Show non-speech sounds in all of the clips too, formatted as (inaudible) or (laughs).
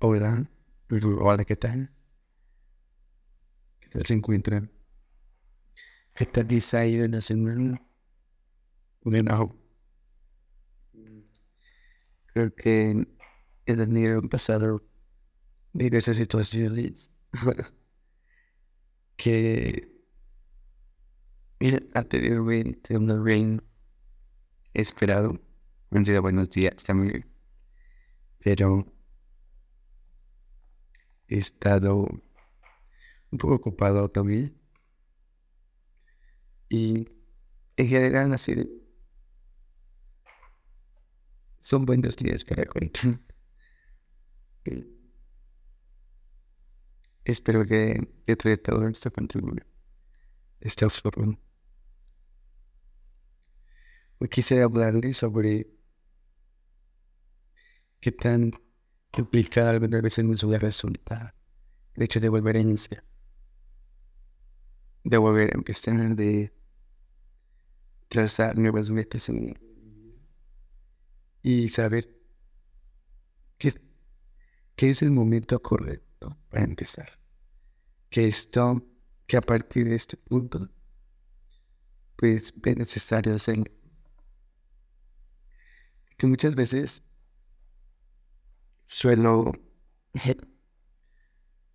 Hola, hola, ¿qué tal? ¿Qué tal se encuentran? ¿Qué tal les ha ido en la semana? Bueno, creo que en el año pasado esas situaciones (laughs) que anteriormente no habían esperado. Han sido buenos días también, pero he estado un poco ocupado también. Y en general así son buenos días para contar. (laughs) Espero que de todo esto continúe. Este absurdo. Hoy quisiera hablarles sobre qué tan complicado algunas veces nos a resulta el hecho de volver a iniciar. De volver a empezar, de trazar nuevas metas en y saber qué, qué es el momento correcto para empezar que esto, que a partir de este punto, pues es necesario hacer. Que muchas veces suelo,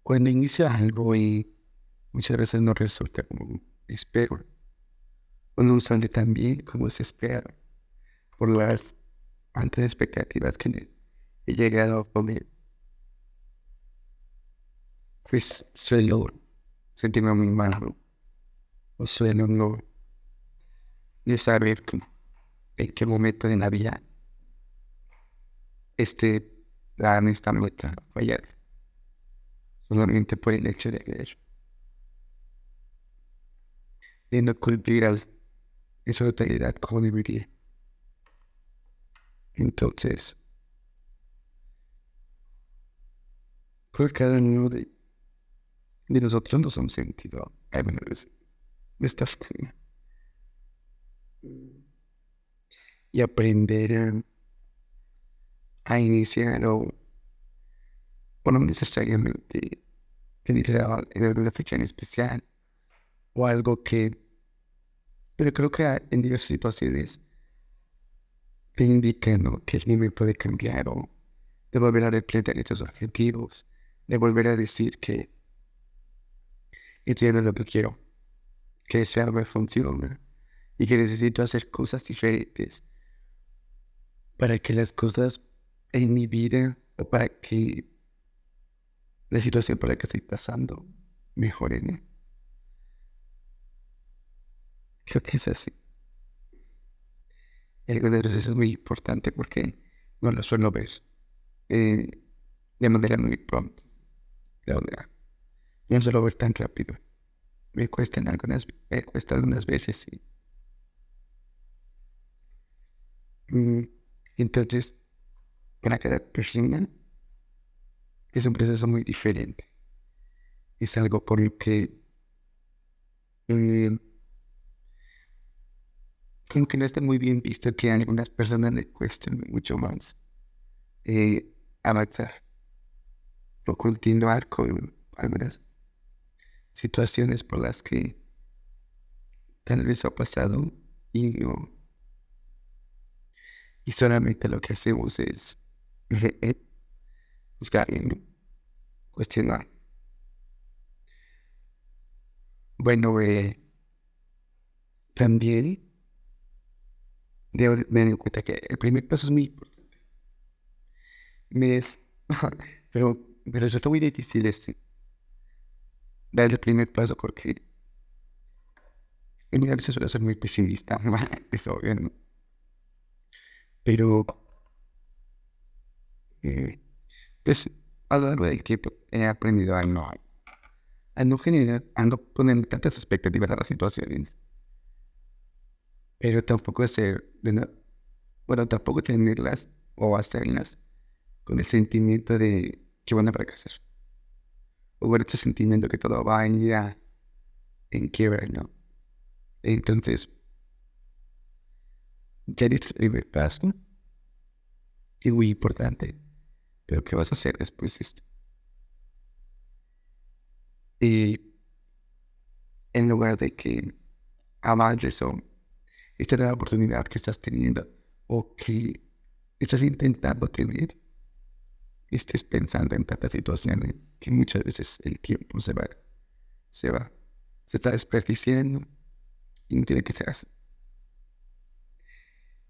cuando inicia algo y muchas veces no resulta como espero, o no sale tan bien como se espera, por las altas expectativas que he llegado a poner pues suelo sentirme muy mal o suelo no, no saber en qué momento de la vida este la esta meta fallar solamente por el hecho de querer. De no cumplir esa totalidad como debería. Entonces por cada uno de de nosotros nos hemos sentido vez de esta forma. Y aprender a, iniciar o, no necesariamente en alguna fecha en especial o algo que, pero creo que en diversas situaciones te indican que el momento de cambiar o de volver a replantear estos objetivos, de volver a decir que y tiene lo que quiero. Que ese me funcione y que necesito hacer cosas diferentes para que las cosas en mi vida para que la situación por la que estoy pasando mejoren. Creo que es así. Algunas veces es muy importante porque no lo suelo ver eh, de manera muy pronta. De verdad. No suelo ver tan rápido. Me cuestan algunas, me cuesta algunas veces, sí. Mm, entonces, para cada persona es un proceso muy diferente. Es algo por lo que eh, que no está muy bien visto que a algunas personas le cuesten mucho más eh, avanzar o continuar con algunas situaciones por las que tal vez ha pasado y no. Y solamente lo que hacemos es (laughs) buscar y cuestionar. Bueno, eh, también debo tener en cuenta que el primer paso es muy importante. Me es, (laughs) pero, eso está muy difícil este dar el primer paso porque en a veces suele ser muy pesimista, (laughs) es obvio, ¿no? Pero, eh, pues, a lo largo del tiempo he aprendido a no, a no generar, a no poner tantas expectativas a las situaciones. Pero tampoco hacer, bueno, tampoco tenerlas o hacerlas con el sentimiento de que van a fracasar o este sentimiento que todo va a ir en quiebra, ¿no? Entonces, ya diste el primer paso, y muy importante, pero ¿qué vas a hacer después de esto? Y en lugar de que avances o esta nueva oportunidad que estás teniendo o que estás intentando tener, estés pensando en tantas situaciones que muchas veces el tiempo se va, se va, se está desperdiciando y no tiene que ser así.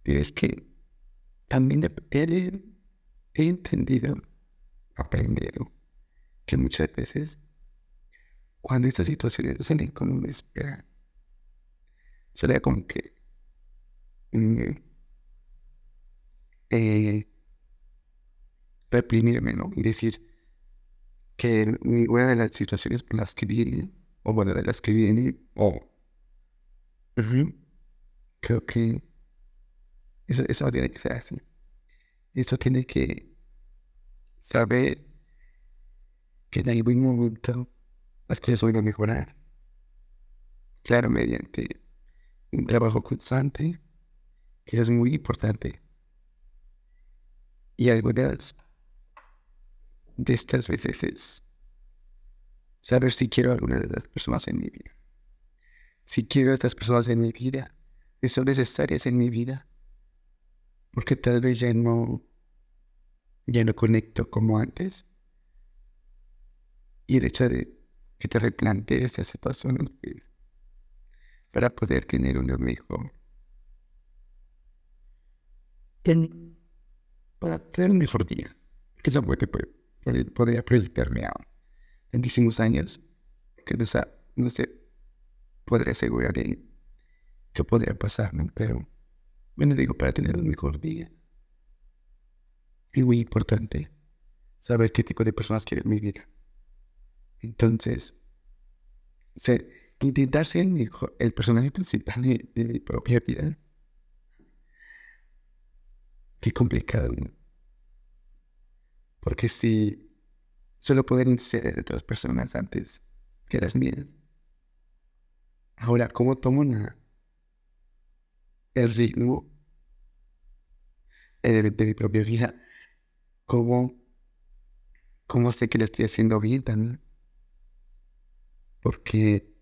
Tienes que también he, he entendido, aprendido, que muchas veces cuando estas situaciones no salen como me espera, sería como que mm, eh, reprimirme, ¿no? Y decir que ninguna de las situaciones por las que viene, o bueno, de las que viene, o creo que eso, eso tiene que ser así. Eso tiene que saber que en algún momento las cosas van a mejorar. Claro, mediante un trabajo constante, que es muy importante. Y algunas de estas veces es saber si quiero a alguna de las personas en mi vida. Si quiero a estas personas en mi vida, que son necesarias en mi vida, porque tal vez ya no, ya no conecto como antes. Y el hecho de que te replantees esa situación para poder tener un mejor. Para tener un mejor día. Que puede, podría proyectarme a tantísimos años que no, no sé, podría asegurar que podría pasar, pero bueno, digo, para tener un mejor día. Es muy importante saber qué tipo de personas quiero en mi vida. Entonces, intentar ser el, el personaje principal de, mi propia vida. Qué complicado. Porque si solo poder ser de otras personas antes que las mías. Ahora, ¿cómo tomo la, el ritmo de, de, mi propia vida, cómo, cómo sé que lo estoy haciendo bien también. Porque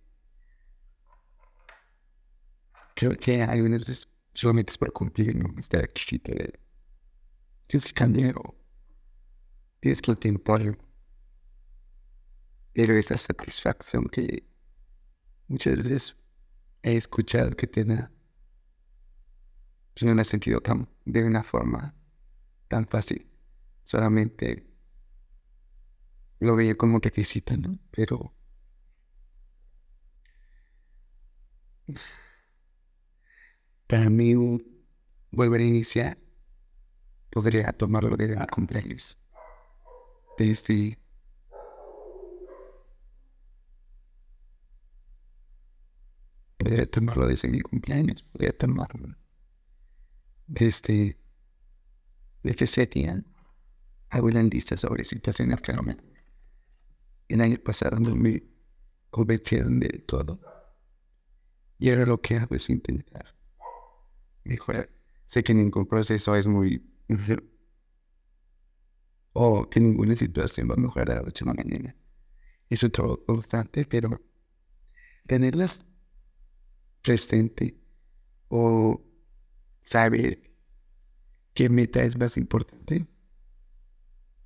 creo que hay veces solamente es por cumplir ¿no? este requisito de tienes que cambiar o tienes que intentarlo. Pero esa satisfacción que muchas veces he escuchado que te da pues, no lo he sentido tan, de una forma tan fácil. Solamente lo veía como requisito, ¿no? Pero para mí volver a iniciar podría tomarlo de cumpleaños. Desde podría tomarlo desde mi cumpleaños, podría tomarlo desde ese día hago una lista sobre situaciones que. El año pasado no me convencieron del todo. Y ahora lo que hago es intentar mejorar. Sé que ningún proceso es muy... (laughs) o que ninguna situación va a mejorar a la noche a la mañana. Es un constante, pero tenerlas presente o saber qué meta es más importante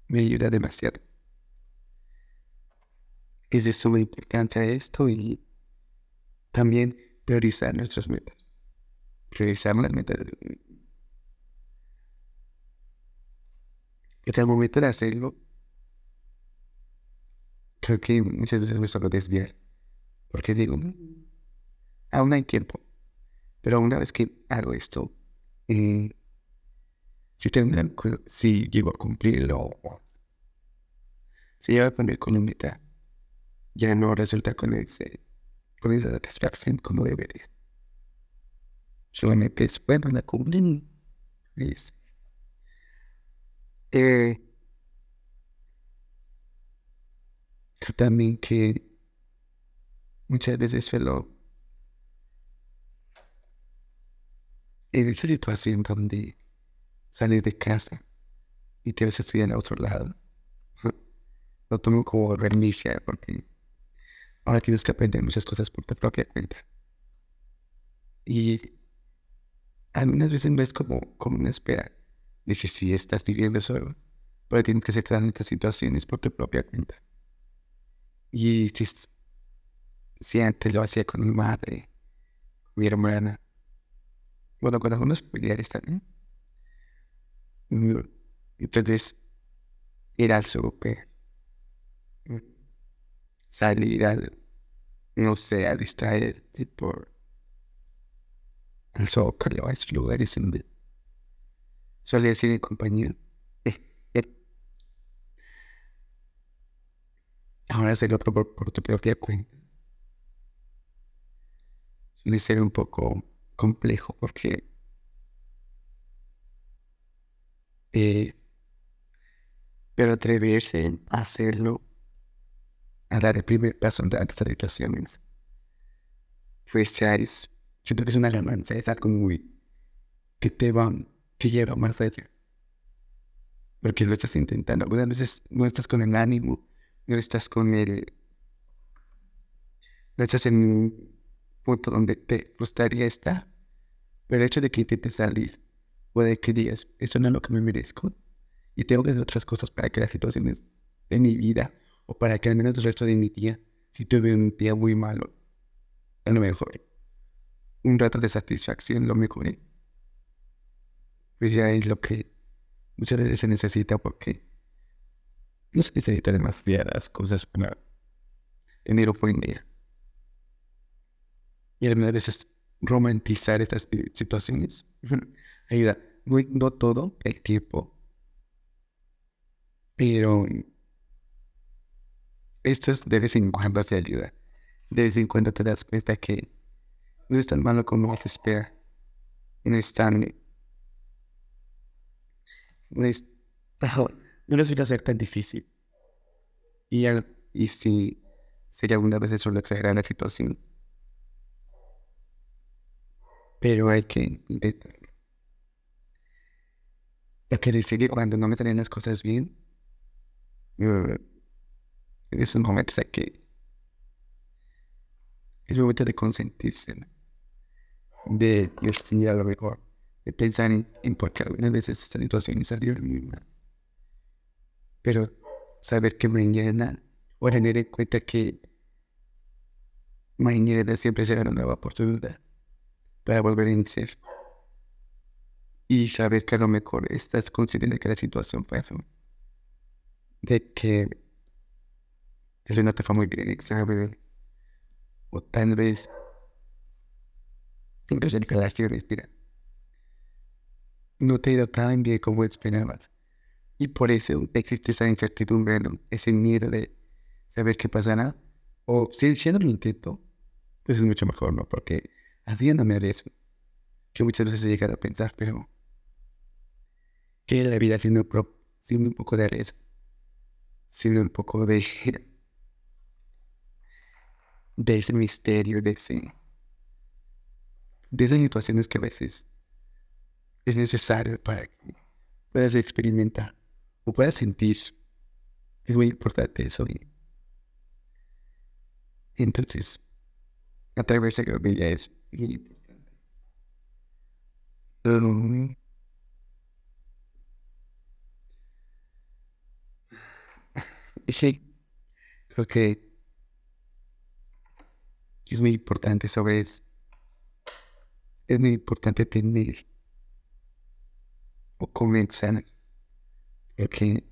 me ayuda demasiado. Es de suma importancia esto y también priorizar nuestras metas. Priorizar las metas. Porque al momento de hacerlo, creo que muchas veces me suelo desviar. Porque digo, mm, aún hay tiempo. Pero una vez que hago esto, y si, si llego a cumplirlo, si llego a poner con un meta, ya no resulta con, ese, con esa satisfacción como debería. Solamente es, bueno, la cumplen. Es, eh, también que muchas veces suelo en esa situación donde sales de casa y te ves estudiar a otro lado. (laughs) Lo tomo como vernicia porque ahora tienes que aprender muchas cosas por tu propia cuenta. Y algunas veces ves como, como una espera. Dices, si estás viviendo solo, pero tienes que aceptar estas situaciones por tu propia cuenta. Y si, si antes lo hacía con mi madre, mi hermana, bueno, con algunos familiares también. Entonces, ir al súper, mm, salir al, no sé, a distraerte por el zócalo, a esos lugares en donde solía ir en compañía. (laughs) Ahora hacerlo por, por tu propia cuenta. Suele ser un poco complejo porque eh, pero atreverse a hacerlo, a dar el primer paso en estas situaciones, pues ya es, siento que es una ganancia, es algo muy que te va, que lleva más allá. Porque lo estás intentando. Algunas veces no estás con el ánimo, no estás con el. No estás en punto donde te gustaría estar. Pero el hecho de que intentes salir, puede que digas, eso no es lo que me merezco y tengo que hacer otras cosas para que las situaciones de mi vida o para que al menos el resto de mi día, si tuve un día muy malo, a lo mejor un rato de satisfacción lo mejoré. Pues ya es lo que muchas veces se necesita porque no se necesita demasiadas cosas para tener un buen día. Y algunas veces romantizar estas situaciones ayuda. No, no todo el tiempo pero esto es de vez en cuando se ayuda. De vez en cuando te das cuenta que no es tan malo como te espera. No es tan. No es. No resulta ser tan difícil. Y, y si sería algunas veces solo exagerar la situación. Pero hay que intentarlo. Hay que decir que cuando no me salen las cosas bien, en esos momentos hay que. Es momento de consentirse, de decir a lo mejor, de pensar en, en por qué algunas veces esta situación salió muy mal. Pero saber que mañana, o tener en cuenta que mañana siempre será una nueva oportunidad para volver a iniciar. Y saber que a lo mejor estás consciente de que la situación fue de que tal vez no te fue muy bien en examen, o tal vez incluso en relaciones, mira, no te ha ido tan bien como esperabas. Y por eso existe esa incertidumbre, ese miedo de saber qué pasará. O si siendo lo intento, pues es mucho mejor, ¿no? Porque así no me arriesgo. Que muchas veces he llegado a pensar, pero que la vida siendo, siendo un poco de riesgo sino un poco de, de ese misterio, de, ese, de esas situaciones que a veces es necesario para que puedas experimentar o puedas sentir. Es muy importante eso. entonces, atreverse creo que ya es muy importante. sí, creo que es muy importante sobre eso. Es muy importante tener o comenzar, porque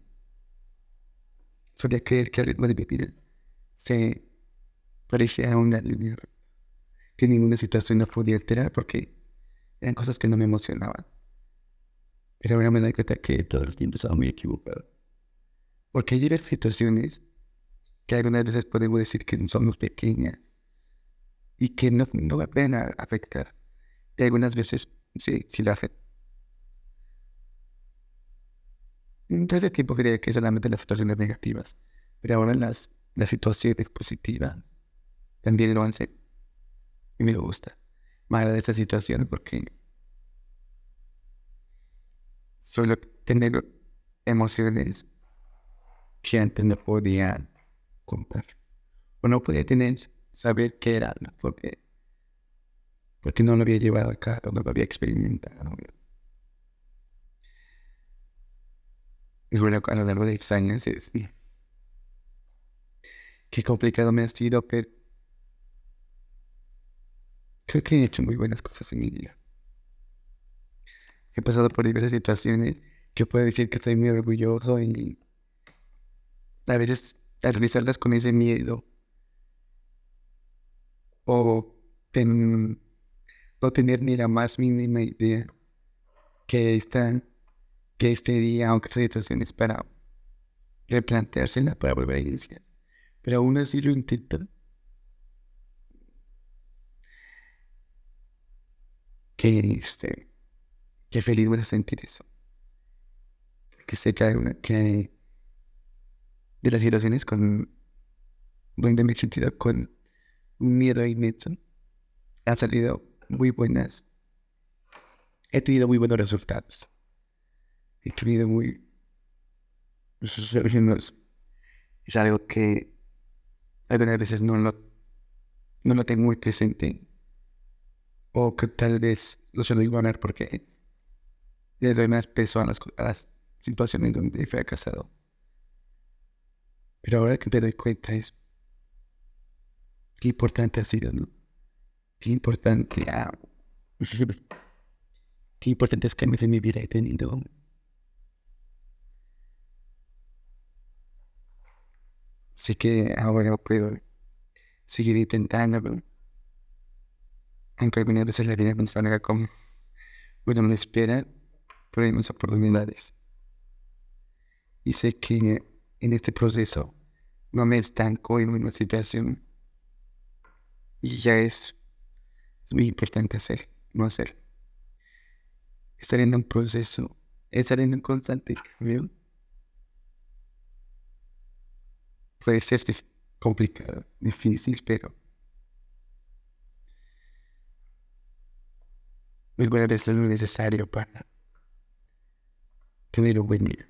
solía creer que al ritmo de mi vida se parecía a una línea que ninguna situación no podía alterar porque eran cosas que no me emocionaban. Pero ahora me doy cuenta que todo el tiempo estaba muy equivocado. Porque hay situaciones que algunas veces podemos decir que somos pequeñas y que no, no va a pena afectar. Y algunas veces sí, sí lo hacen. Entonces, tiempo creía que solamente las situaciones negativas, pero ahora las, las situaciones positivas también lo hacen. Y me gusta. Más de esa situación porque solo tener emociones que antes no podía contar. O no podía tener, saber qué era, porque, porque no lo había llevado a cabo, no lo había experimentado. Y bueno, a lo largo de los años es... Qué complicado me ha sido, pero creo que he hecho muy buenas cosas en mi vida. He pasado por diversas situaciones que puedo decir que estoy muy orgulloso y a veces al realizarlas con ese miedo o no tener ni la más mínima idea que esta, que este día, aunque esta situación es para replanteársela para volver a iniciar. Pero aún así lo intento. Que este, qué feliz voy a sentir eso. Que sé que, hay que de las situaciones con donde me he sentido con un miedo inmenso, han salido muy buenas. He tenido muy buenos resultados. He tenido muy... Es algo que algunas veces no lo, no lo tengo muy presente. O que tal vez lo suelo ignorar porque le doy más peso a las, a situaciones donde he fracasado. Pero ahora que me doy cuenta es qué importante ha sido, ¿no? Qué importante, ah, (laughs) qué importante es que en mi vida he tenido. Así que ahora puedo seguir intentándolo. Aunque algunas veces la vida salga como uno me espera, pero hay más oportunidades. Y sé que en este proceso no me estanco en una situación y ya es, muy importante hacer, no hacer. Estar en un proceso, estar en un constante cambio puede ser complicado, difícil, pero alguna vez es necesario para tener un buen día.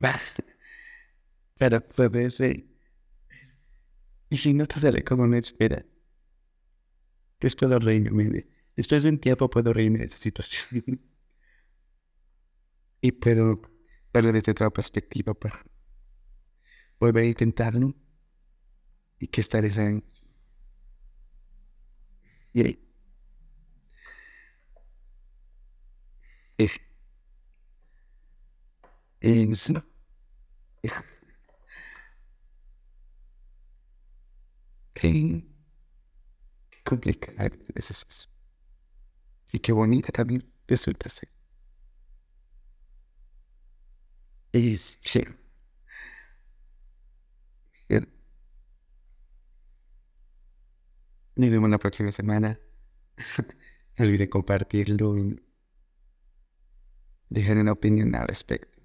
Basta. Para poder reír. Y si no te sale como me espera, pues puedo reírme. Después de un tiempo puedo reírme de esa situación. (laughs) y puedo verlo desde otra perspectiva para volver a intentarlo. Y que estaré en... Y ahí. Eso. qué, qué complicado es eso. Y qué bonita también resulta ser. Y sí. Nos vemos la próxima semana. (laughs) no olviden compartirlo dejar una opinión al respecto.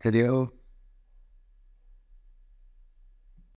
Adiós.